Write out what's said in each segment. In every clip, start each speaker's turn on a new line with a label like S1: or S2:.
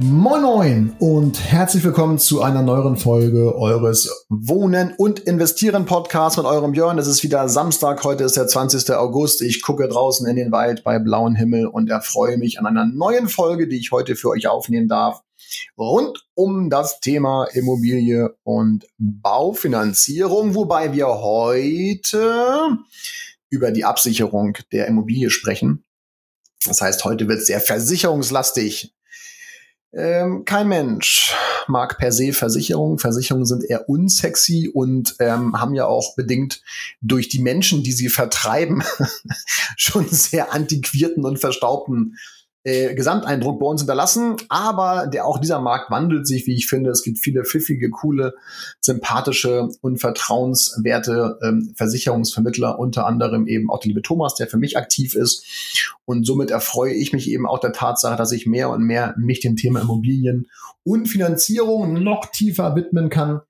S1: Moin Moin und herzlich willkommen zu einer neueren Folge eures Wohnen und Investieren Podcasts mit eurem Björn. Es ist wieder Samstag, heute ist der 20. August. Ich gucke draußen in den Wald bei blauem Himmel und erfreue mich an einer neuen Folge, die ich heute für euch aufnehmen darf. Rund um das Thema Immobilie und Baufinanzierung, wobei wir heute über die Absicherung der Immobilie sprechen. Das heißt, heute wird es sehr versicherungslastig. Ähm, kein Mensch mag per se Versicherungen. Versicherungen sind eher unsexy und ähm, haben ja auch bedingt durch die Menschen, die sie vertreiben, schon sehr antiquierten und verstaubten äh, Gesamteindruck bei uns hinterlassen. Aber der auch dieser Markt wandelt sich, wie ich finde. Es gibt viele pfiffige, coole, sympathische und vertrauenswerte ähm, Versicherungsvermittler, unter anderem eben auch die liebe Thomas, der für mich aktiv ist. Und somit erfreue ich mich eben auch der Tatsache, dass ich mehr und mehr mich dem Thema Immobilien und Finanzierung noch tiefer widmen kann.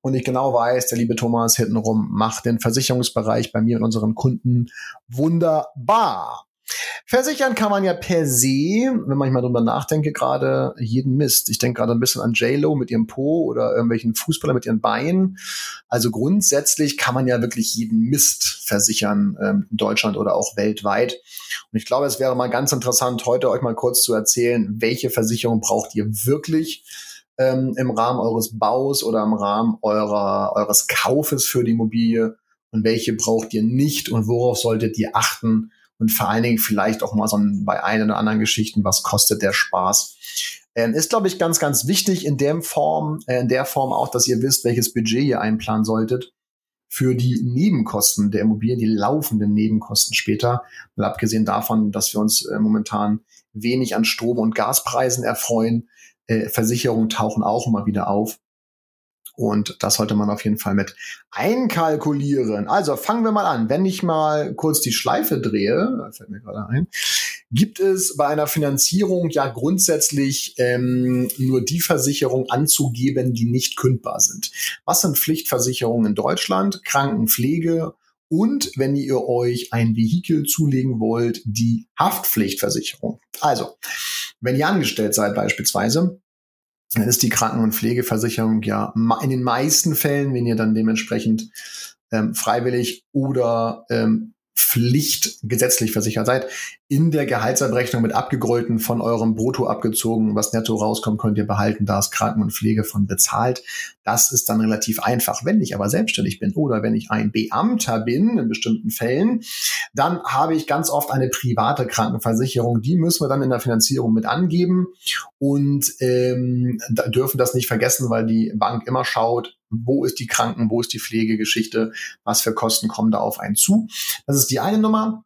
S1: Und ich genau weiß, der liebe Thomas hintenrum macht den Versicherungsbereich bei mir und unseren Kunden wunderbar. Versichern kann man ja per se, wenn man mal drüber nachdenke, gerade jeden Mist. Ich denke gerade ein bisschen an J-Lo mit ihrem Po oder irgendwelchen Fußballer mit ihren Beinen. Also grundsätzlich kann man ja wirklich jeden Mist versichern ähm, in Deutschland oder auch weltweit. Und ich glaube, es wäre mal ganz interessant, heute euch mal kurz zu erzählen, welche Versicherung braucht ihr wirklich ähm, im Rahmen eures Baus oder im Rahmen eurer, eures Kaufes für die Immobilie und welche braucht ihr nicht und worauf solltet ihr achten, und vor allen Dingen vielleicht auch mal so ein, bei ein oder anderen Geschichten, was kostet der Spaß. Ähm, ist, glaube ich, ganz, ganz wichtig in der Form, äh, in der Form auch, dass ihr wisst, welches Budget ihr einplanen solltet für die Nebenkosten der Immobilien, die laufenden Nebenkosten später. Mal abgesehen davon, dass wir uns äh, momentan wenig an Strom- und Gaspreisen erfreuen. Äh, Versicherungen tauchen auch immer wieder auf. Und das sollte man auf jeden Fall mit einkalkulieren. Also fangen wir mal an. Wenn ich mal kurz die Schleife drehe, fällt mir gerade ein, gibt es bei einer Finanzierung ja grundsätzlich ähm, nur die Versicherung anzugeben, die nicht kündbar sind. Was sind Pflichtversicherungen in Deutschland? Krankenpflege und wenn ihr euch ein Vehikel zulegen wollt, die Haftpflichtversicherung. Also, wenn ihr angestellt seid beispielsweise, dann ist die Kranken- und Pflegeversicherung ja in den meisten Fällen, wenn ihr dann dementsprechend ähm, freiwillig oder ähm, Pflicht gesetzlich versichert seid, in der Gehaltsabrechnung mit abgegrolten von eurem Brutto abgezogen, was netto rauskommt, könnt ihr behalten, da ist Kranken- und Pflege von bezahlt. Das ist dann relativ einfach. Wenn ich aber selbstständig bin oder wenn ich ein Beamter bin, in bestimmten Fällen, dann habe ich ganz oft eine private Krankenversicherung. Die müssen wir dann in der Finanzierung mit angeben und ähm, da dürfen das nicht vergessen, weil die Bank immer schaut, wo ist die Kranken, wo ist die Pflegegeschichte, was für Kosten kommen da auf einen zu. Das ist die eine Nummer.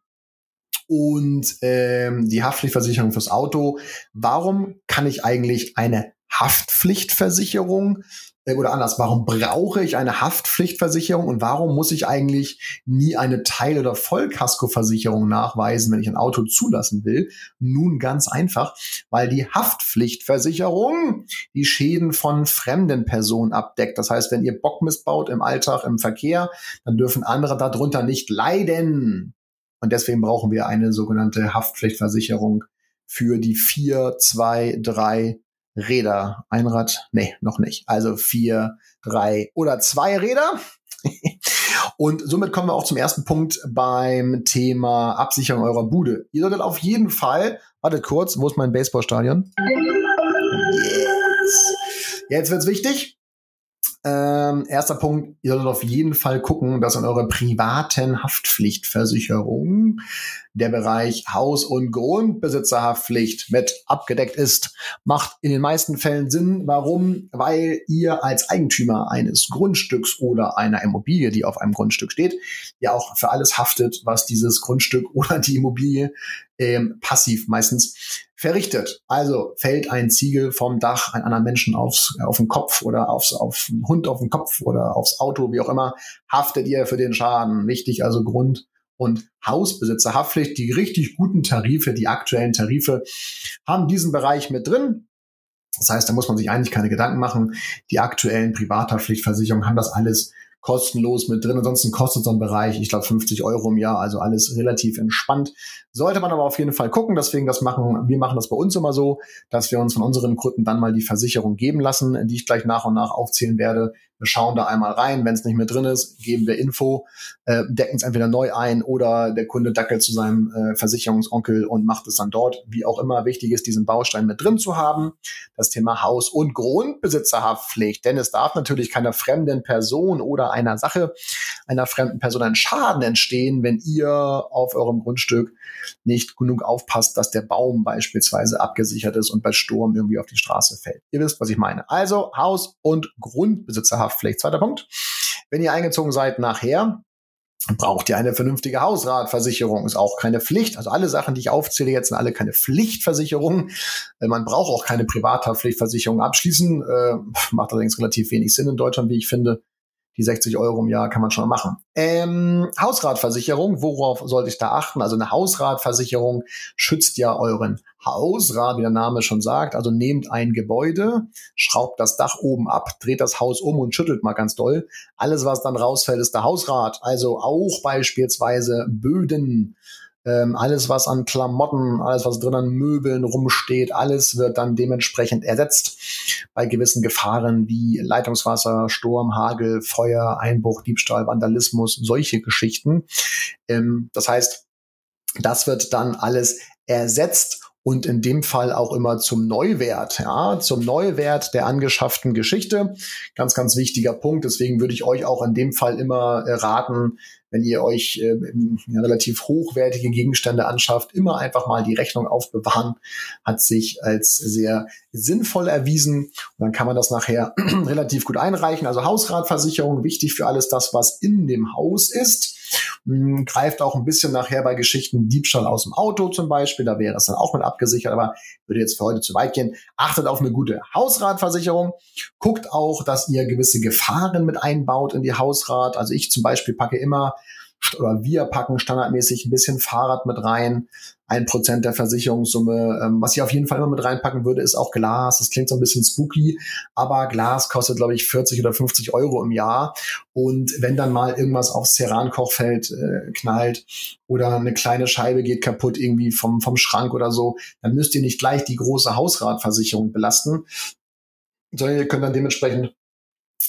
S1: Und ähm, die Haftpflichtversicherung fürs Auto. Warum kann ich eigentlich eine Haftpflichtversicherung äh, oder anders, warum brauche ich eine Haftpflichtversicherung und warum muss ich eigentlich nie eine Teil- oder Vollkaskoversicherung nachweisen, wenn ich ein Auto zulassen will? Nun ganz einfach, weil die Haftpflichtversicherung die Schäden von fremden Personen abdeckt. Das heißt, wenn ihr Bock missbaut im Alltag, im Verkehr, dann dürfen andere darunter nicht leiden. Und deswegen brauchen wir eine sogenannte Haftpflichtversicherung für die vier, zwei, drei Räder. Ein Rad? Nee, noch nicht. Also vier, drei oder zwei Räder. Und somit kommen wir auch zum ersten Punkt beim Thema Absicherung eurer Bude. Ihr solltet auf jeden Fall, wartet kurz, wo ist mein Baseballstadion? Yes. Jetzt wird's wichtig. Ähm, erster Punkt, ihr solltet auf jeden Fall gucken, dass in eurer privaten Haftpflichtversicherung der Bereich Haus- und Grundbesitzerhaftpflicht mit abgedeckt ist. Macht in den meisten Fällen Sinn. Warum? Weil ihr als Eigentümer eines Grundstücks oder einer Immobilie, die auf einem Grundstück steht, ja auch für alles haftet, was dieses Grundstück oder die Immobilie ähm, passiv meistens verrichtet. Also fällt ein Ziegel vom Dach ein anderen Menschen aufs, auf den Kopf oder aufs, auf einen Hund auf den Kopf oder aufs Auto, wie auch immer, haftet ihr für den Schaden. Wichtig, also Grund- und Hausbesitzerhaftpflicht. Die richtig guten Tarife, die aktuellen Tarife haben diesen Bereich mit drin. Das heißt, da muss man sich eigentlich keine Gedanken machen. Die aktuellen Privathaftpflichtversicherungen haben das alles kostenlos mit drin. Ansonsten kostet so ein Bereich, ich glaube, 50 Euro im Jahr, also alles relativ entspannt. Sollte man aber auf jeden Fall gucken. Deswegen, das machen, wir machen das bei uns immer so, dass wir uns von unseren Kunden dann mal die Versicherung geben lassen, die ich gleich nach und nach aufzählen werde. Wir schauen da einmal rein. Wenn es nicht mehr drin ist, geben wir Info, äh, decken es entweder neu ein oder der Kunde dackelt zu seinem äh, Versicherungsonkel und macht es dann dort. Wie auch immer, wichtig ist, diesen Baustein mit drin zu haben. Das Thema Haus- und Grundbesitzerhaftpflicht. Denn es darf natürlich keiner fremden Person oder einer Sache einer fremden Person ein Schaden entstehen, wenn ihr auf eurem Grundstück nicht genug aufpasst, dass der Baum beispielsweise abgesichert ist und bei Sturm irgendwie auf die Straße fällt. Ihr wisst, was ich meine. Also Haus- und Grundbesitzerhaftpflicht. Zweiter Punkt. Wenn ihr eingezogen seid nachher, braucht ihr eine vernünftige Hausratversicherung. Ist auch keine Pflicht. Also alle Sachen, die ich aufzähle, jetzt sind alle keine Pflichtversicherungen. Äh, man braucht auch keine Privathaftpflichtversicherung abschließen. Äh, macht allerdings relativ wenig Sinn in Deutschland, wie ich finde die 60 Euro im Jahr kann man schon machen. Ähm, Hausratversicherung, worauf sollte ich da achten? Also eine Hausratversicherung schützt ja euren Hausrat, wie der Name schon sagt. Also nehmt ein Gebäude, schraubt das Dach oben ab, dreht das Haus um und schüttelt mal ganz doll. Alles, was dann rausfällt, ist der Hausrat. Also auch beispielsweise Böden, ähm, alles, was an Klamotten, alles, was drin an Möbeln rumsteht, alles wird dann dementsprechend ersetzt bei gewissen Gefahren wie Leitungswasser, Sturm, Hagel, Feuer, Einbruch, Diebstahl, Vandalismus, solche Geschichten. Ähm, das heißt, das wird dann alles ersetzt und in dem Fall auch immer zum Neuwert, ja, zum Neuwert der angeschafften Geschichte. Ganz, ganz wichtiger Punkt. Deswegen würde ich euch auch in dem Fall immer äh, raten, wenn ihr euch äh, relativ hochwertige Gegenstände anschafft, immer einfach mal die Rechnung aufbewahren, hat sich als sehr sinnvoll erwiesen. Und dann kann man das nachher relativ gut einreichen. Also Hausratversicherung, wichtig für alles das, was in dem Haus ist. Hm, greift auch ein bisschen nachher bei Geschichten Diebstahl aus dem Auto zum Beispiel. Da wäre es dann auch mit abgesichert, aber würde jetzt für heute zu weit gehen. Achtet auf eine gute Hausratversicherung. Guckt auch, dass ihr gewisse Gefahren mit einbaut in die Hausrat. Also ich zum Beispiel packe immer oder wir packen standardmäßig ein bisschen Fahrrad mit rein, ein Prozent der Versicherungssumme. Ähm, was ich auf jeden Fall immer mit reinpacken würde, ist auch Glas. Das klingt so ein bisschen spooky, aber Glas kostet, glaube ich, 40 oder 50 Euro im Jahr. Und wenn dann mal irgendwas aufs Ceran-Kochfeld äh, knallt oder eine kleine Scheibe geht kaputt irgendwie vom, vom Schrank oder so, dann müsst ihr nicht gleich die große Hausratversicherung belasten, sondern ihr könnt dann dementsprechend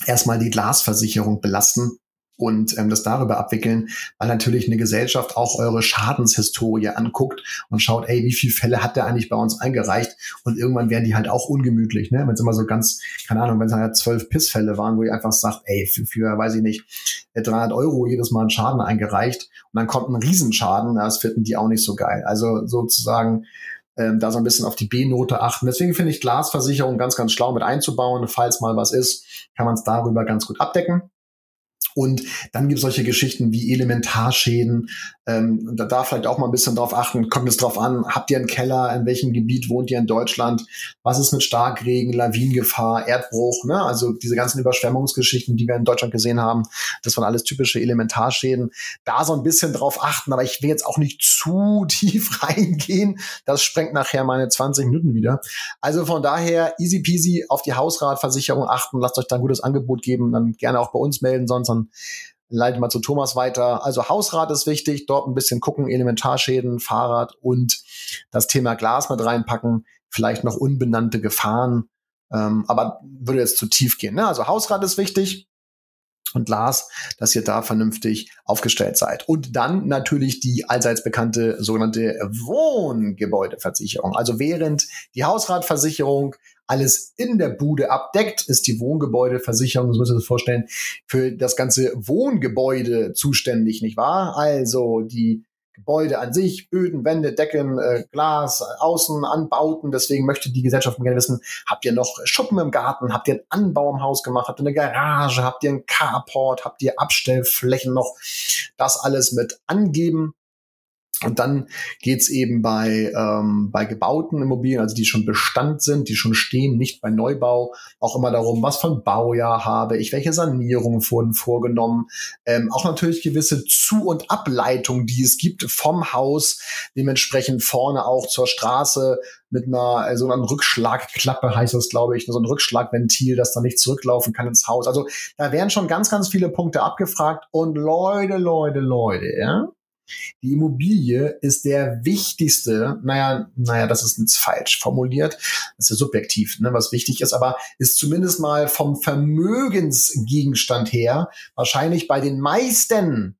S1: erstmal die Glasversicherung belasten und ähm, das darüber abwickeln, weil natürlich eine Gesellschaft auch eure Schadenshistorie anguckt und schaut, ey, wie viele Fälle hat der eigentlich bei uns eingereicht? Und irgendwann werden die halt auch ungemütlich, ne? Wenn es immer so ganz, keine Ahnung, wenn es halt zwölf Pissfälle waren, wo ihr einfach sagt, ey, für, für, weiß ich nicht, 300 Euro jedes Mal einen Schaden eingereicht und dann kommt ein Riesenschaden, das finden die auch nicht so geil. Also sozusagen ähm, da so ein bisschen auf die B-Note achten. Deswegen finde ich Glasversicherung ganz, ganz schlau mit einzubauen. Falls mal was ist, kann man es darüber ganz gut abdecken. Und dann gibt es solche Geschichten wie Elementarschäden. Ähm, da darf vielleicht auch mal ein bisschen drauf achten, kommt es drauf an, habt ihr einen Keller, in welchem Gebiet wohnt ihr in Deutschland, was ist mit Starkregen, Lawinengefahr, Erdbruch, ne? also diese ganzen Überschwemmungsgeschichten, die wir in Deutschland gesehen haben, das waren alles typische Elementarschäden. Da so ein bisschen drauf achten, aber ich will jetzt auch nicht zu tief reingehen, das sprengt nachher meine 20 Minuten wieder. Also von daher easy peasy auf die Hausratversicherung achten, lasst euch da ein gutes Angebot geben, dann gerne auch bei uns melden, sonst dann leite mal zu Thomas weiter. Also Hausrat ist wichtig, dort ein bisschen gucken, Elementarschäden, Fahrrad und das Thema Glas mit reinpacken, vielleicht noch unbenannte Gefahren, ähm, aber würde jetzt zu tief gehen. Ne? Also Hausrat ist wichtig und Glas, dass ihr da vernünftig aufgestellt seid. Und dann natürlich die allseits bekannte sogenannte Wohngebäudeversicherung. Also während die Hausratversicherung alles in der Bude abdeckt, ist die Wohngebäudeversicherung, so müsst ihr das vorstellen, für das ganze Wohngebäude zuständig, nicht wahr? Also die Gebäude an sich, Böden, Wände, Decken, äh, Glas, Außen, Anbauten. Deswegen möchte die Gesellschaft gerne wissen, habt ihr noch Schuppen im Garten? Habt ihr einen Anbau im Haus gemacht? Habt ihr eine Garage? Habt ihr einen Carport? Habt ihr Abstellflächen noch? Das alles mit angeben. Und dann geht's eben bei, ähm, bei gebauten Immobilien, also die schon Bestand sind, die schon stehen, nicht bei Neubau, auch immer darum, was für ein Baujahr habe ich, welche Sanierungen wurden vorgenommen, ähm, auch natürlich gewisse Zu- und Ableitungen, die es gibt vom Haus, dementsprechend vorne auch zur Straße mit einer so einer Rückschlagklappe heißt das, glaube ich, so ein Rückschlagventil, das dann nicht zurücklaufen kann ins Haus. Also da werden schon ganz, ganz viele Punkte abgefragt und Leute, Leute, Leute, ja die Immobilie ist der wichtigste, naja, naja, das ist jetzt falsch formuliert, das ist ja subjektiv, ne, was wichtig ist, aber ist zumindest mal vom Vermögensgegenstand her wahrscheinlich bei den meisten,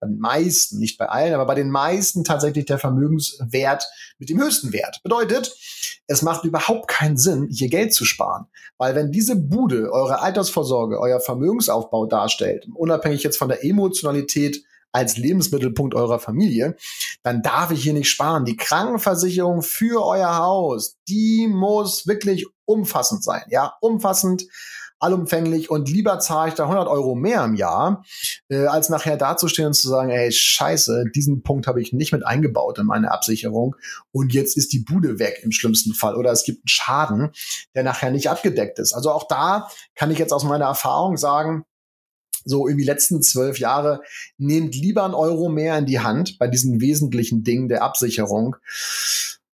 S1: bei den meisten, nicht bei allen, aber bei den meisten tatsächlich der Vermögenswert mit dem höchsten Wert. Bedeutet, es macht überhaupt keinen Sinn, hier Geld zu sparen. Weil wenn diese Bude eure Altersvorsorge, euer Vermögensaufbau darstellt, unabhängig jetzt von der Emotionalität als Lebensmittelpunkt eurer Familie, dann darf ich hier nicht sparen. Die Krankenversicherung für euer Haus, die muss wirklich umfassend sein. Ja, umfassend allumfänglich und lieber zahle ich da 100 Euro mehr im Jahr, äh, als nachher dazustehen und zu sagen, ey, scheiße, diesen Punkt habe ich nicht mit eingebaut in meine Absicherung und jetzt ist die Bude weg im schlimmsten Fall oder es gibt einen Schaden, der nachher nicht abgedeckt ist. Also auch da kann ich jetzt aus meiner Erfahrung sagen, so irgendwie letzten zwölf Jahre, nehmt lieber einen Euro mehr in die Hand bei diesen wesentlichen Dingen der Absicherung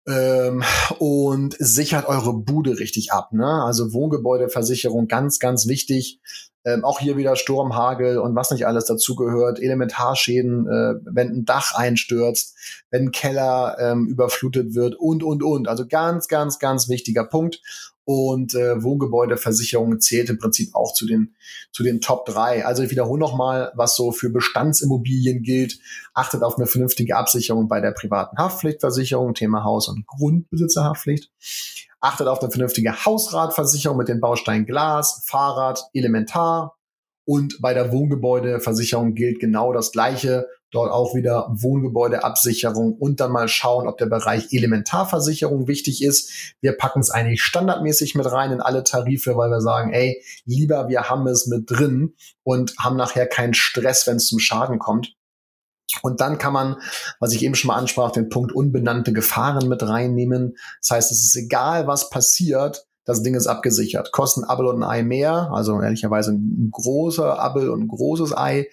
S1: ähm, und sichert eure Bude richtig ab. Ne? Also Wohngebäudeversicherung, ganz, ganz wichtig. Ähm, auch hier wieder Sturm, Hagel und was nicht alles dazugehört, Elementarschäden, äh, wenn ein Dach einstürzt, wenn ein Keller ähm, überflutet wird und, und, und. Also ganz, ganz, ganz wichtiger Punkt. Und äh, Wohngebäudeversicherung zählt im Prinzip auch zu den, zu den Top drei. Also ich wiederhole nochmal, was so für Bestandsimmobilien gilt. Achtet auf eine vernünftige Absicherung bei der privaten Haftpflichtversicherung, Thema Haus- und Grundbesitzerhaftpflicht. Achtet auf eine vernünftige Hausratversicherung mit den Bausteinen Glas, Fahrrad, Elementar. Und bei der Wohngebäudeversicherung gilt genau das Gleiche. Dort auch wieder Wohngebäudeabsicherung und dann mal schauen, ob der Bereich Elementarversicherung wichtig ist. Wir packen es eigentlich standardmäßig mit rein in alle Tarife, weil wir sagen, ey, lieber wir haben es mit drin und haben nachher keinen Stress, wenn es zum Schaden kommt. Und dann kann man, was ich eben schon mal ansprach, den Punkt unbenannte Gefahren mit reinnehmen. Das heißt, es ist egal, was passiert, das Ding ist abgesichert. Kosten Abel und ein Ei mehr, also ehrlicherweise ein großer Abel und ein großes Ei.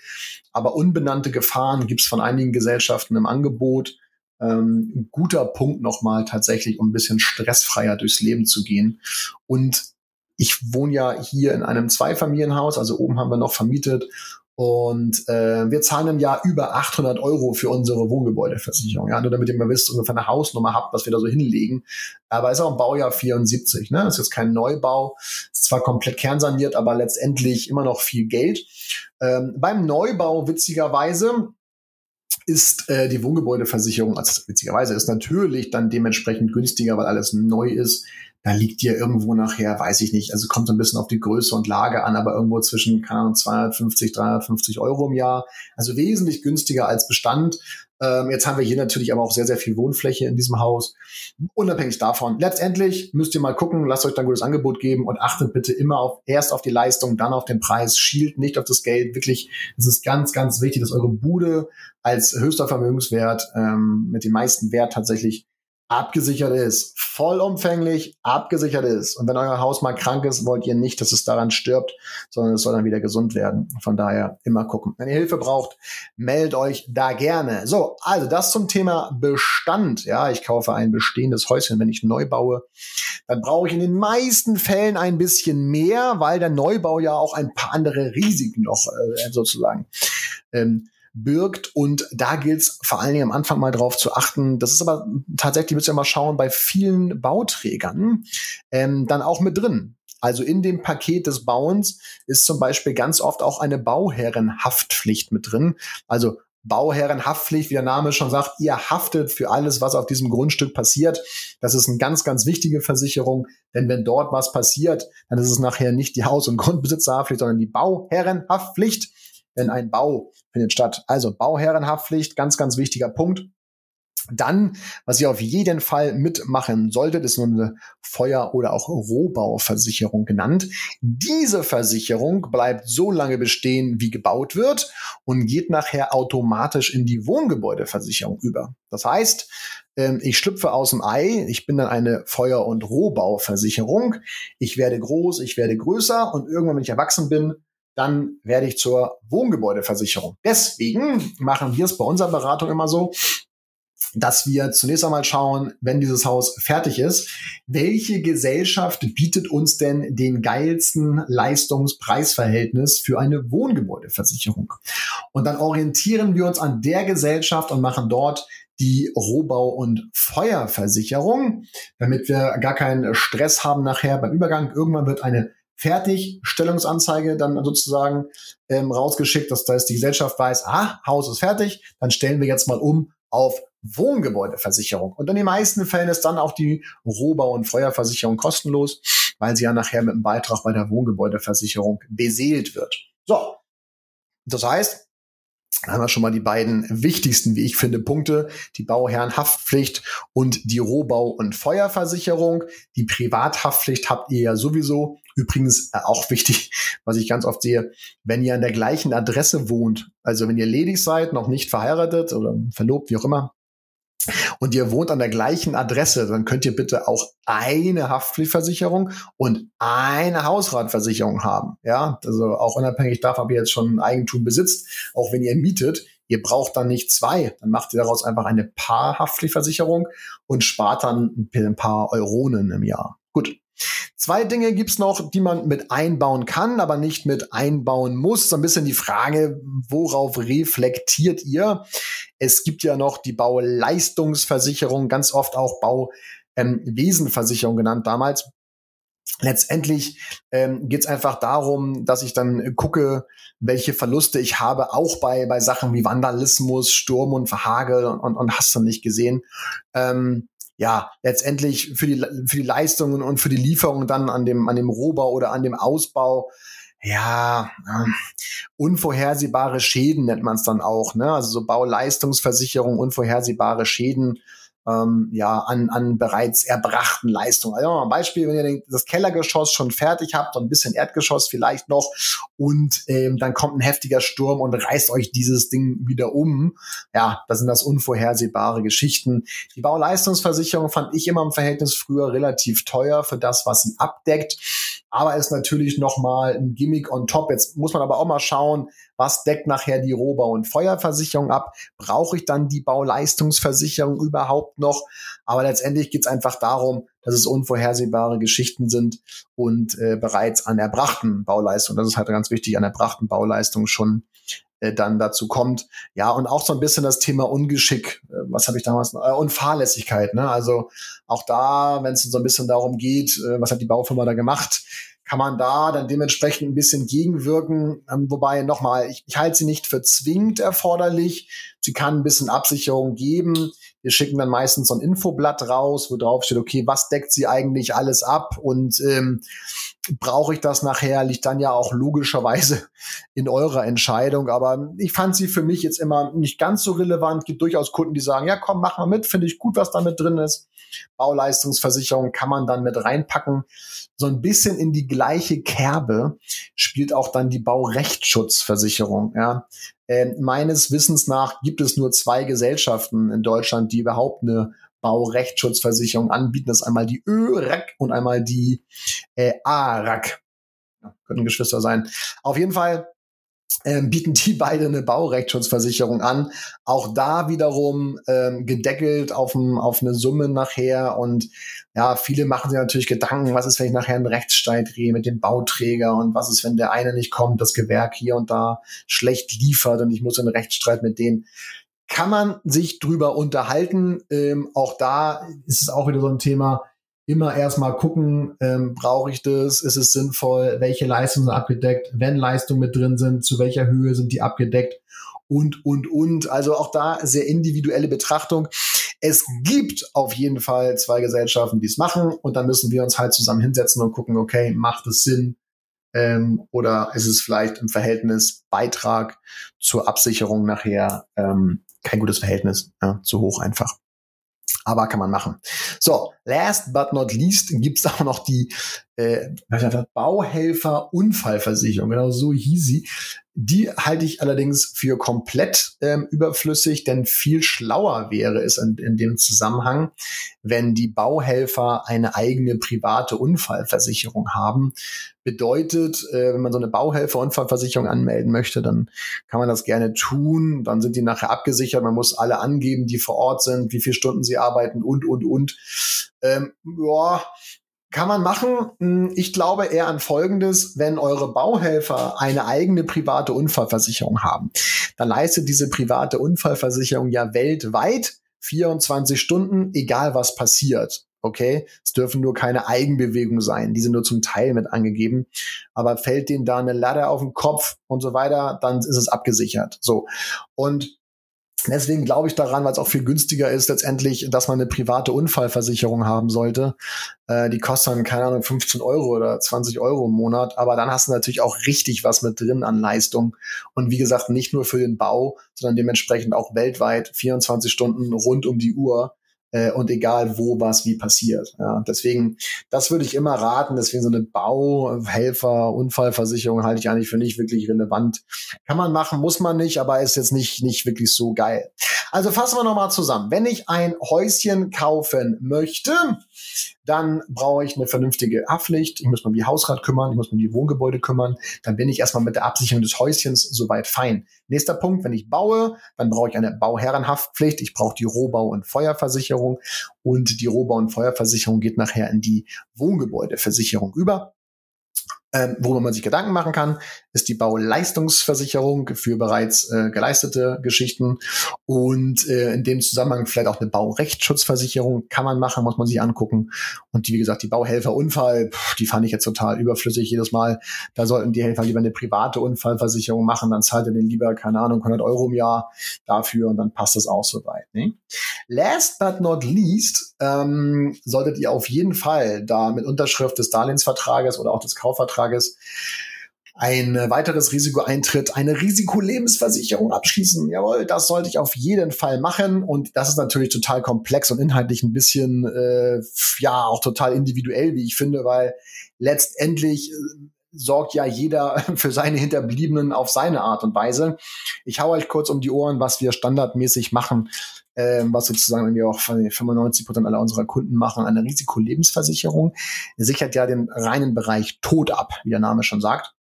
S1: Aber unbenannte Gefahren gibt es von einigen Gesellschaften im Angebot. Ähm, ein guter Punkt nochmal tatsächlich, um ein bisschen stressfreier durchs Leben zu gehen. Und ich wohne ja hier in einem Zweifamilienhaus, also oben haben wir noch vermietet und äh, wir zahlen im Jahr über 800 Euro für unsere Wohngebäudeversicherung. Ja, nur damit ihr mal wisst, ungefähr eine Hausnummer habt, was wir da so hinlegen. Aber ist auch ein Baujahr 74. Ne? ist jetzt kein Neubau. Ist zwar komplett kernsaniert, aber letztendlich immer noch viel Geld. Ähm, beim Neubau, witzigerweise, ist äh, die Wohngebäudeversicherung, also witzigerweise ist natürlich dann dementsprechend günstiger, weil alles neu ist da liegt dir irgendwo nachher, weiß ich nicht, also kommt so ein bisschen auf die Größe und Lage an, aber irgendwo zwischen, keine Ahnung, 250, 350 Euro im Jahr. Also wesentlich günstiger als Bestand. Ähm, jetzt haben wir hier natürlich aber auch sehr, sehr viel Wohnfläche in diesem Haus. Unabhängig davon. Letztendlich müsst ihr mal gucken, lasst euch dann ein gutes Angebot geben und achtet bitte immer auf, erst auf die Leistung, dann auf den Preis. Schielt nicht auf das Geld. Wirklich, es ist ganz, ganz wichtig, dass eure Bude als höchster Vermögenswert ähm, mit dem meisten Wert tatsächlich abgesichert ist, vollumfänglich abgesichert ist. Und wenn euer Haus mal krank ist, wollt ihr nicht, dass es daran stirbt, sondern es soll dann wieder gesund werden. Von daher immer gucken. Wenn ihr Hilfe braucht, meldet euch da gerne. So, also das zum Thema Bestand. Ja, ich kaufe ein bestehendes Häuschen, wenn ich neu baue. Dann brauche ich in den meisten Fällen ein bisschen mehr, weil der Neubau ja auch ein paar andere Risiken noch äh, sozusagen ähm, birgt. Und da gilt es vor allen Dingen am Anfang mal drauf zu achten. Das ist aber tatsächlich, müsst ihr mal schauen, bei vielen Bauträgern ähm, dann auch mit drin. Also in dem Paket des Bauens ist zum Beispiel ganz oft auch eine Bauherrenhaftpflicht mit drin. Also Bauherrenhaftpflicht, wie der Name schon sagt, ihr haftet für alles, was auf diesem Grundstück passiert. Das ist eine ganz, ganz wichtige Versicherung, denn wenn dort was passiert, dann ist es nachher nicht die Haus- und Grundbesitzerhaftpflicht, sondern die Bauherrenhaftpflicht denn ein Bau findet statt. Also Bauherrenhaftpflicht, ganz, ganz wichtiger Punkt. Dann, was ihr auf jeden Fall mitmachen solltet, ist nur eine Feuer- oder auch Rohbauversicherung genannt. Diese Versicherung bleibt so lange bestehen, wie gebaut wird und geht nachher automatisch in die Wohngebäudeversicherung über. Das heißt, ähm, ich schlüpfe aus dem Ei, ich bin dann eine Feuer- und Rohbauversicherung. Ich werde groß, ich werde größer und irgendwann, wenn ich erwachsen bin, dann werde ich zur Wohngebäudeversicherung. Deswegen machen wir es bei unserer Beratung immer so, dass wir zunächst einmal schauen, wenn dieses Haus fertig ist, welche Gesellschaft bietet uns denn den geilsten Leistungspreisverhältnis für eine Wohngebäudeversicherung? Und dann orientieren wir uns an der Gesellschaft und machen dort die Rohbau- und Feuerversicherung, damit wir gar keinen Stress haben nachher beim Übergang. Irgendwann wird eine Fertigstellungsanzeige dann sozusagen ähm, rausgeschickt, dass da ist die Gesellschaft weiß, ah, Haus ist fertig, dann stellen wir jetzt mal um auf Wohngebäudeversicherung. Und in den meisten Fällen ist dann auch die Rohbau- und Feuerversicherung kostenlos, weil sie ja nachher mit einem Beitrag bei der Wohngebäudeversicherung beseelt wird. So. Das heißt, da haben wir schon mal die beiden wichtigsten, wie ich finde, Punkte. Die Bauherrenhaftpflicht und die Rohbau- und Feuerversicherung. Die Privathaftpflicht habt ihr ja sowieso. Übrigens äh, auch wichtig, was ich ganz oft sehe, wenn ihr an der gleichen Adresse wohnt, also wenn ihr ledig seid, noch nicht verheiratet oder verlobt, wie auch immer, und ihr wohnt an der gleichen Adresse, dann könnt ihr bitte auch eine Haftpflichtversicherung und eine Hausratversicherung haben. Ja, also auch unabhängig davon, ob ihr jetzt schon Eigentum besitzt, auch wenn ihr mietet, ihr braucht dann nicht zwei. Dann macht ihr daraus einfach eine Paar-Haftpflichtversicherung und spart dann ein paar Euronen im Jahr. Gut. Zwei Dinge gibt's noch, die man mit einbauen kann, aber nicht mit einbauen muss. So ein bisschen die Frage, worauf reflektiert ihr? Es gibt ja noch die Bauleistungsversicherung, ganz oft auch Bauwesenversicherung ähm, genannt damals. Letztendlich ähm, geht einfach darum, dass ich dann gucke, welche Verluste ich habe, auch bei, bei Sachen wie Vandalismus, Sturm und Verhagel und, und, und hast du nicht gesehen. Ähm, ja, letztendlich für die, für die Leistungen und für die Lieferung dann an dem, an dem Rohbau oder an dem Ausbau ja, äh, unvorhersehbare Schäden nennt man es dann auch, ne? Also so Bauleistungsversicherung, unvorhersehbare Schäden ähm, ja, an, an bereits erbrachten Leistungen. Also ein Beispiel, wenn ihr das Kellergeschoss schon fertig habt ein bisschen Erdgeschoss vielleicht noch und ähm, dann kommt ein heftiger Sturm und reißt euch dieses Ding wieder um. Ja, das sind das unvorhersehbare Geschichten. Die Bauleistungsversicherung fand ich immer im Verhältnis früher relativ teuer für das, was sie abdeckt. Aber ist natürlich nochmal ein Gimmick on top. Jetzt muss man aber auch mal schauen, was deckt nachher die Rohbau- und Feuerversicherung ab? Brauche ich dann die Bauleistungsversicherung überhaupt noch? Aber letztendlich geht es einfach darum, dass es unvorhersehbare Geschichten sind und äh, bereits an erbrachten Bauleistungen, das ist halt ganz wichtig, an erbrachten Bauleistungen schon äh, dann dazu kommt. Ja, und auch so ein bisschen das Thema Ungeschick, äh, was habe ich damals, äh, und Fahrlässigkeit. Ne? Also auch da, wenn es so ein bisschen darum geht, äh, was hat die Baufirma da gemacht, kann man da dann dementsprechend ein bisschen gegenwirken. Ähm, wobei nochmal, ich, ich halte sie nicht für zwingend erforderlich. Sie kann ein bisschen Absicherung geben. Wir schicken dann meistens so ein Infoblatt raus, wo drauf steht, okay, was deckt sie eigentlich alles ab und ähm, brauche ich das nachher, liegt dann ja auch logischerweise in eurer Entscheidung. Aber ich fand sie für mich jetzt immer nicht ganz so relevant. Gibt durchaus Kunden, die sagen, ja komm, mach mal mit, finde ich gut, was da mit drin ist. Bauleistungsversicherung kann man dann mit reinpacken. So ein bisschen in die gleiche Kerbe spielt auch dann die Baurechtsschutzversicherung. Ja. Äh, meines Wissens nach gibt es nur zwei Gesellschaften in Deutschland, die überhaupt eine Baurechtsschutzversicherung anbieten. Das ist einmal die ÖRAG und einmal die äh, ARAG. Ja, könnten Geschwister sein. Auf jeden Fall ähm, bieten die beide eine Baurechtsschutzversicherung an. Auch da wiederum ähm, gedeckelt auf, ein, auf eine Summe nachher. Und ja, viele machen sich natürlich Gedanken, was ist, wenn ich nachher einen Rechtsstreit drehe mit dem Bauträger und was ist, wenn der eine nicht kommt, das Gewerk hier und da schlecht liefert und ich muss in einen Rechtsstreit mit denen. Kann man sich drüber unterhalten. Ähm, auch da ist es auch wieder so ein Thema immer erstmal gucken, ähm, brauche ich das, ist es sinnvoll, welche Leistungen sind abgedeckt, wenn Leistungen mit drin sind, zu welcher Höhe sind die abgedeckt und, und, und. Also auch da sehr individuelle Betrachtung. Es gibt auf jeden Fall zwei Gesellschaften, die es machen und dann müssen wir uns halt zusammen hinsetzen und gucken, okay, macht es Sinn ähm, oder ist es vielleicht im Verhältnis Beitrag zur Absicherung nachher ähm, kein gutes Verhältnis, ja, zu hoch einfach. Aber kann man machen. So, last but not least gibt's auch noch die äh, Bauhelfer-Unfallversicherung. Genau so hieß sie. Die halte ich allerdings für komplett ähm, überflüssig, denn viel schlauer wäre es in, in dem Zusammenhang, wenn die Bauhelfer eine eigene private Unfallversicherung haben. Bedeutet, äh, wenn man so eine Bauhelfer-Unfallversicherung anmelden möchte, dann kann man das gerne tun. Dann sind die nachher abgesichert. Man muss alle angeben, die vor Ort sind, wie viele Stunden sie arbeiten und, und, und. Ähm, ja, kann man machen. Hm, ich glaube eher an Folgendes. Wenn eure Bauhelfer eine eigene private Unfallversicherung haben, dann leistet diese private Unfallversicherung ja weltweit 24 Stunden, egal was passiert. Okay, es dürfen nur keine Eigenbewegungen sein. Die sind nur zum Teil mit angegeben. Aber fällt denen da eine Ladder auf den Kopf und so weiter, dann ist es abgesichert. So. Und Deswegen glaube ich daran, weil es auch viel günstiger ist, letztendlich, dass man eine private Unfallversicherung haben sollte. Äh, die kostet dann, keine Ahnung, 15 Euro oder 20 Euro im Monat. Aber dann hast du natürlich auch richtig was mit drin an Leistung. Und wie gesagt, nicht nur für den Bau, sondern dementsprechend auch weltweit 24 Stunden rund um die Uhr äh, und egal wo was wie passiert. Ja, deswegen, das würde ich immer raten. Deswegen so eine Bauhelfer, Unfallversicherung halte ich eigentlich für nicht wirklich relevant. Kann man machen, muss man nicht, aber ist jetzt nicht nicht wirklich so geil. Also fassen wir nochmal zusammen. Wenn ich ein Häuschen kaufen möchte, dann brauche ich eine vernünftige Haftpflicht. Ich muss mich um die Hausrat kümmern, ich muss mich um die Wohngebäude kümmern. Dann bin ich erstmal mit der Absicherung des Häuschens soweit fein. Nächster Punkt, wenn ich baue, dann brauche ich eine Bauherrenhaftpflicht. Ich brauche die Rohbau- und Feuerversicherung. Und die Rohbau- und Feuerversicherung geht nachher in die Wohngebäudeversicherung über. Ähm, worüber man sich Gedanken machen kann, ist die Bauleistungsversicherung für bereits äh, geleistete Geschichten und äh, in dem Zusammenhang vielleicht auch eine Baurechtsschutzversicherung kann man machen, muss man sich angucken. Und die, wie gesagt, die Bauhelferunfall, die fand ich jetzt total überflüssig jedes Mal. Da sollten die Helfer lieber eine private Unfallversicherung machen, dann zahlt er den lieber, keine Ahnung, 100 Euro im Jahr dafür und dann passt das auch soweit. Ne? Last but not least ähm, solltet ihr auf jeden Fall da mit Unterschrift des Darlehensvertrages oder auch des Kaufvertrages Vertrages ein weiteres Risiko eintritt, eine Risikolebensversicherung abschließen. Jawohl, das sollte ich auf jeden Fall machen. Und das ist natürlich total komplex und inhaltlich ein bisschen, äh, ja, auch total individuell, wie ich finde, weil letztendlich äh, sorgt ja jeder für seine Hinterbliebenen auf seine Art und Weise. Ich hau euch kurz um die Ohren, was wir standardmäßig machen, äh, was sozusagen irgendwie auch 95 Prozent aller unserer Kunden machen. Eine Risikolebensversicherung sichert ja den reinen Bereich Tod ab, wie der Name schon sagt.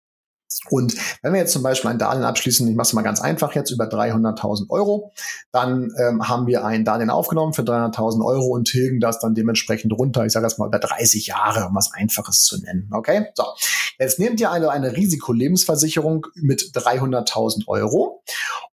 S1: Und wenn wir jetzt zum Beispiel ein Darlehen abschließen, ich mache es mal ganz einfach jetzt über 300.000 Euro, dann ähm, haben wir ein Darlehen aufgenommen für 300.000 Euro und tilgen das dann dementsprechend runter. Ich sage das mal über 30 Jahre, um was Einfaches zu nennen. Okay, so. Jetzt nehmt ihr eine, eine Risikolebensversicherung mit 300.000 Euro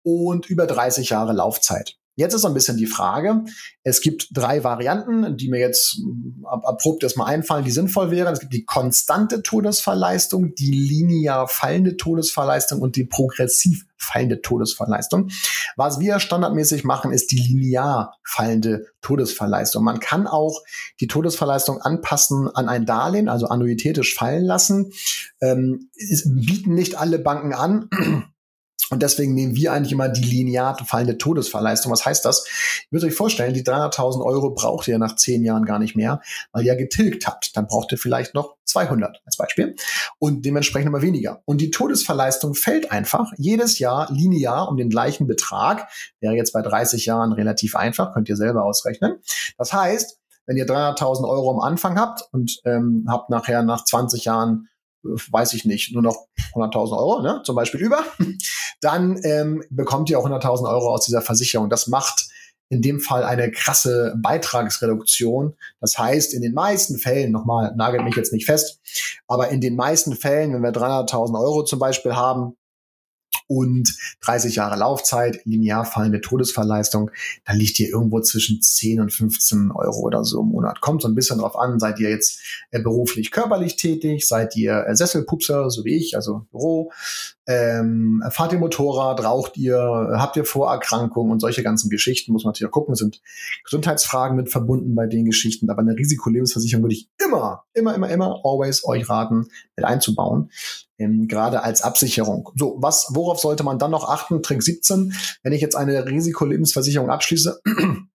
S1: und über 30 Jahre Laufzeit. Jetzt ist so ein bisschen die Frage, es gibt drei Varianten, die mir jetzt abrupt erstmal einfallen, die sinnvoll wären. Es gibt die konstante Todesfallleistung, die linear fallende Todesfallleistung und die progressiv fallende Todesfallleistung. Was wir standardmäßig machen, ist die linear fallende Todesfallleistung. Man kann auch die Todesfallleistung anpassen an ein Darlehen, also annuitätisch fallen lassen. Ähm, bieten nicht alle Banken an. Und deswegen nehmen wir eigentlich immer die linear fallende Todesfallleistung. Was heißt das? Ihr müsst euch vorstellen, die 300.000 Euro braucht ihr nach zehn Jahren gar nicht mehr, weil ihr getilgt habt. Dann braucht ihr vielleicht noch 200 als Beispiel und dementsprechend immer weniger. Und die Todesfallleistung fällt einfach jedes Jahr linear um den gleichen Betrag. Wäre jetzt bei 30 Jahren relativ einfach, könnt ihr selber ausrechnen. Das heißt, wenn ihr 300.000 Euro am Anfang habt und ähm, habt nachher nach 20 Jahren weiß ich nicht, nur noch 100.000 Euro, ne, zum Beispiel über, dann ähm, bekommt ihr auch 100.000 Euro aus dieser Versicherung. Das macht in dem Fall eine krasse Beitragsreduktion. Das heißt, in den meisten Fällen, nochmal, nagelt mich jetzt nicht fest, aber in den meisten Fällen, wenn wir 300.000 Euro zum Beispiel haben, und 30 Jahre Laufzeit, linear fallende Todesfallleistung, da liegt ihr irgendwo zwischen 10 und 15 Euro oder so im Monat. Kommt so ein bisschen drauf an, seid ihr jetzt äh, beruflich körperlich tätig, seid ihr äh, Sesselpupser, so wie ich, also Büro, ähm, fahrt ihr Motorrad, raucht ihr, habt ihr Vorerkrankungen und solche ganzen Geschichten, muss man natürlich auch gucken, sind Gesundheitsfragen mit verbunden bei den Geschichten, aber eine Risikolebensversicherung würde ich immer, immer, immer, immer, always euch raten, mit einzubauen ähm, gerade als Absicherung. So, was, worauf sollte man dann noch achten? Trick 17, wenn ich jetzt eine Risikolebensversicherung abschließe,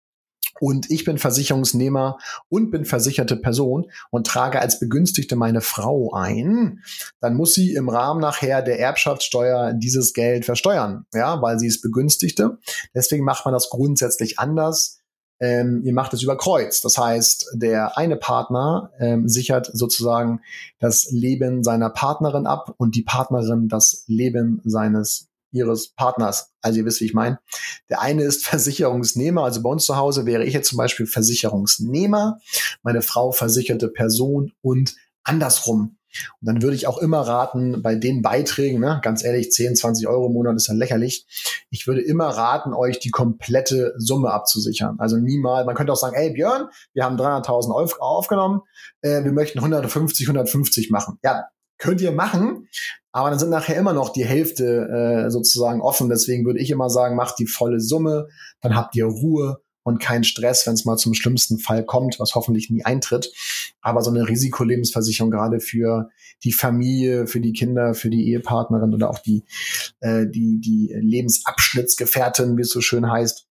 S1: und ich bin Versicherungsnehmer und bin versicherte Person und trage als Begünstigte meine Frau ein, dann muss sie im Rahmen nachher der Erbschaftssteuer dieses Geld versteuern, ja, weil sie ist Begünstigte. Deswegen macht man das grundsätzlich anders. Ähm, ihr macht es über Kreuz. Das heißt, der eine Partner ähm, sichert sozusagen das Leben seiner Partnerin ab und die Partnerin das Leben seines ihres Partners. Also ihr wisst, wie ich meine. Der eine ist Versicherungsnehmer, also bei uns zu Hause wäre ich jetzt zum Beispiel Versicherungsnehmer, meine Frau versicherte Person und andersrum. Und dann würde ich auch immer raten, bei den Beiträgen, ne, ganz ehrlich, 10, 20 Euro im Monat ist ja lächerlich. Ich würde immer raten, euch die komplette Summe abzusichern. Also niemals, man könnte auch sagen, ey Björn, wir haben 300.000 Euro aufgenommen, äh, wir möchten 150, 150 machen. Ja, könnt ihr machen, aber dann sind nachher immer noch die Hälfte äh, sozusagen offen. Deswegen würde ich immer sagen, macht die volle Summe, dann habt ihr Ruhe und keinen Stress, wenn es mal zum schlimmsten Fall kommt, was hoffentlich nie eintritt. Aber so eine Risikolebensversicherung gerade für die Familie, für die Kinder, für die Ehepartnerin oder auch die, äh, die, die Lebensabschnittsgefährtin, wie es so schön heißt,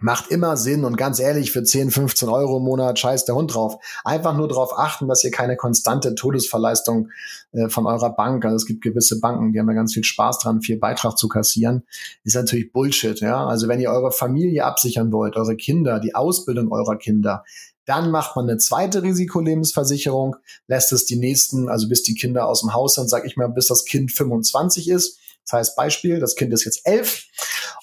S1: Macht immer Sinn und ganz ehrlich, für 10, 15 Euro im Monat scheißt der Hund drauf. Einfach nur darauf achten, dass ihr keine konstante Todesverleistung äh, von eurer Bank, also es gibt gewisse Banken, die haben ja ganz viel Spaß dran, viel Beitrag zu kassieren, ist natürlich Bullshit, ja. Also wenn ihr eure Familie absichern wollt, eure Kinder, die Ausbildung eurer Kinder, dann macht man eine zweite Risikolebensversicherung, lässt es die nächsten, also bis die Kinder aus dem Haus sind, sag ich mal, bis das Kind 25 ist. Das heißt Beispiel, das Kind ist jetzt elf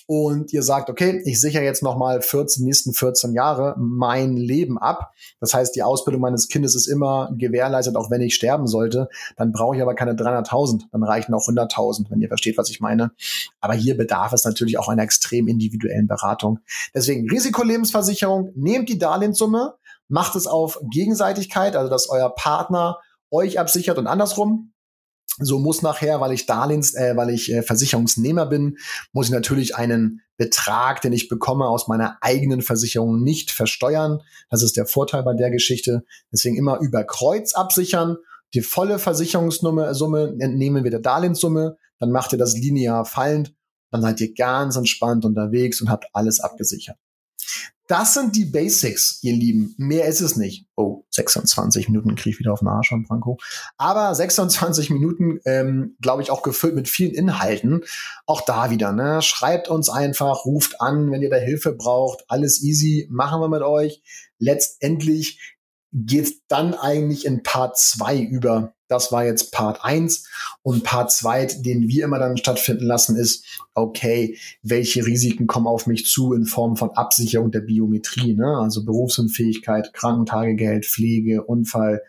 S1: und ihr sagt, okay, ich sichere jetzt nochmal 14, nächsten 14 Jahre mein Leben ab. Das heißt, die Ausbildung meines Kindes ist immer gewährleistet, auch wenn ich sterben sollte. Dann brauche ich aber keine 300.000, dann reichen auch 100.000, wenn ihr versteht, was ich meine. Aber hier bedarf es natürlich auch einer extrem individuellen Beratung. Deswegen Risikolebensversicherung, nehmt die Darlehenssumme, macht es auf Gegenseitigkeit, also dass euer Partner euch absichert und andersrum. So muss nachher, weil ich Darlehens, äh, weil ich äh, Versicherungsnehmer bin, muss ich natürlich einen Betrag, den ich bekomme aus meiner eigenen Versicherung nicht versteuern. Das ist der Vorteil bei der Geschichte. Deswegen immer über Kreuz absichern. Die volle Versicherungssumme Summe entnehmen wir der Darlehenssumme. Dann macht ihr das linear fallend. Dann seid ihr ganz entspannt unterwegs und habt alles abgesichert. Das sind die Basics, ihr Lieben. Mehr ist es nicht. Oh, 26 Minuten kriege ich wieder auf den Arsch an Branko. Aber 26 Minuten, ähm, glaube ich, auch gefüllt mit vielen Inhalten. Auch da wieder, ne? Schreibt uns einfach, ruft an, wenn ihr da Hilfe braucht. Alles easy, machen wir mit euch. Letztendlich geht dann eigentlich in Part 2 über. Das war jetzt Part 1 und Part 2, den wir immer dann stattfinden lassen, ist, okay, welche Risiken kommen auf mich zu in Form von Absicherung der Biometrie, ne? also Berufsunfähigkeit, Krankentagegeld, Pflege, Unfall,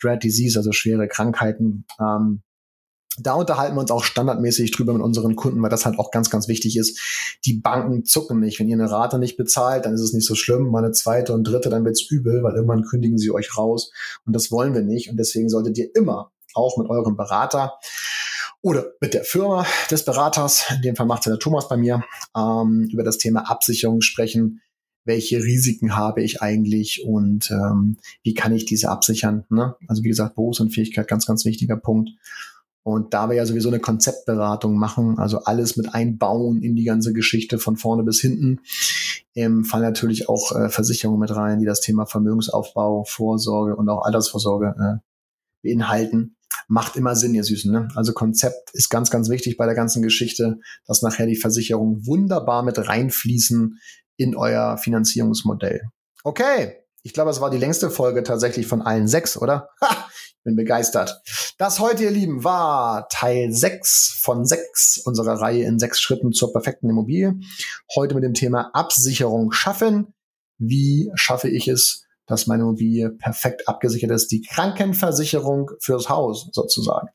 S1: Dread Disease, also schwere Krankheiten. Ähm, da unterhalten wir uns auch standardmäßig drüber mit unseren Kunden, weil das halt auch ganz, ganz wichtig ist. Die Banken zucken nicht. Wenn ihr eine Rate nicht bezahlt, dann ist es nicht so schlimm. Mal eine zweite und dritte, dann wird's übel, weil irgendwann kündigen sie euch raus. Und das wollen wir nicht. Und deswegen solltet ihr immer auch mit eurem Berater oder mit der Firma des Beraters, in dem Fall macht der Thomas bei mir, ähm, über das Thema Absicherung sprechen. Welche Risiken habe ich eigentlich und ähm, wie kann ich diese absichern? Ne? Also wie gesagt, Berufsunfähigkeit, ganz, ganz wichtiger Punkt. Und da wir ja sowieso eine Konzeptberatung machen, also alles mit einbauen in die ganze Geschichte von vorne bis hinten, ähm, fallen natürlich auch äh, Versicherungen mit rein, die das Thema Vermögensaufbau, Vorsorge und auch Altersvorsorge äh, beinhalten. Macht immer Sinn, ihr Süßen. Ne? Also Konzept ist ganz, ganz wichtig bei der ganzen Geschichte, dass nachher die Versicherungen wunderbar mit reinfließen in euer Finanzierungsmodell. Okay, ich glaube, es war die längste Folge tatsächlich von allen sechs, oder? Ha! Bin begeistert. Das heute, ihr Lieben, war Teil 6 von 6 unserer Reihe in sechs Schritten zur perfekten Immobilie. Heute mit dem Thema Absicherung schaffen. Wie schaffe ich es, dass meine Immobilie perfekt abgesichert ist? Die Krankenversicherung fürs Haus sozusagen.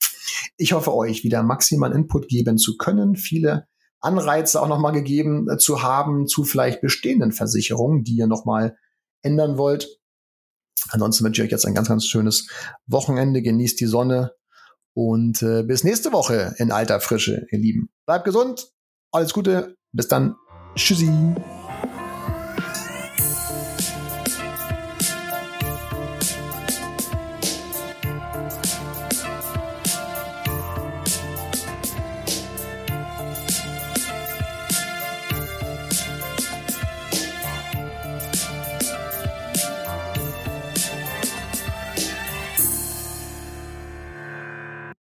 S1: Ich hoffe, euch wieder maximal Input geben zu können. Viele Anreize auch nochmal gegeben äh, zu haben zu vielleicht bestehenden Versicherungen, die ihr nochmal ändern wollt. Ansonsten wünsche ich euch jetzt ein ganz, ganz schönes Wochenende. Genießt die Sonne und äh, bis nächste Woche in alter Frische, ihr Lieben. Bleibt gesund, alles Gute, bis dann. Tschüssi.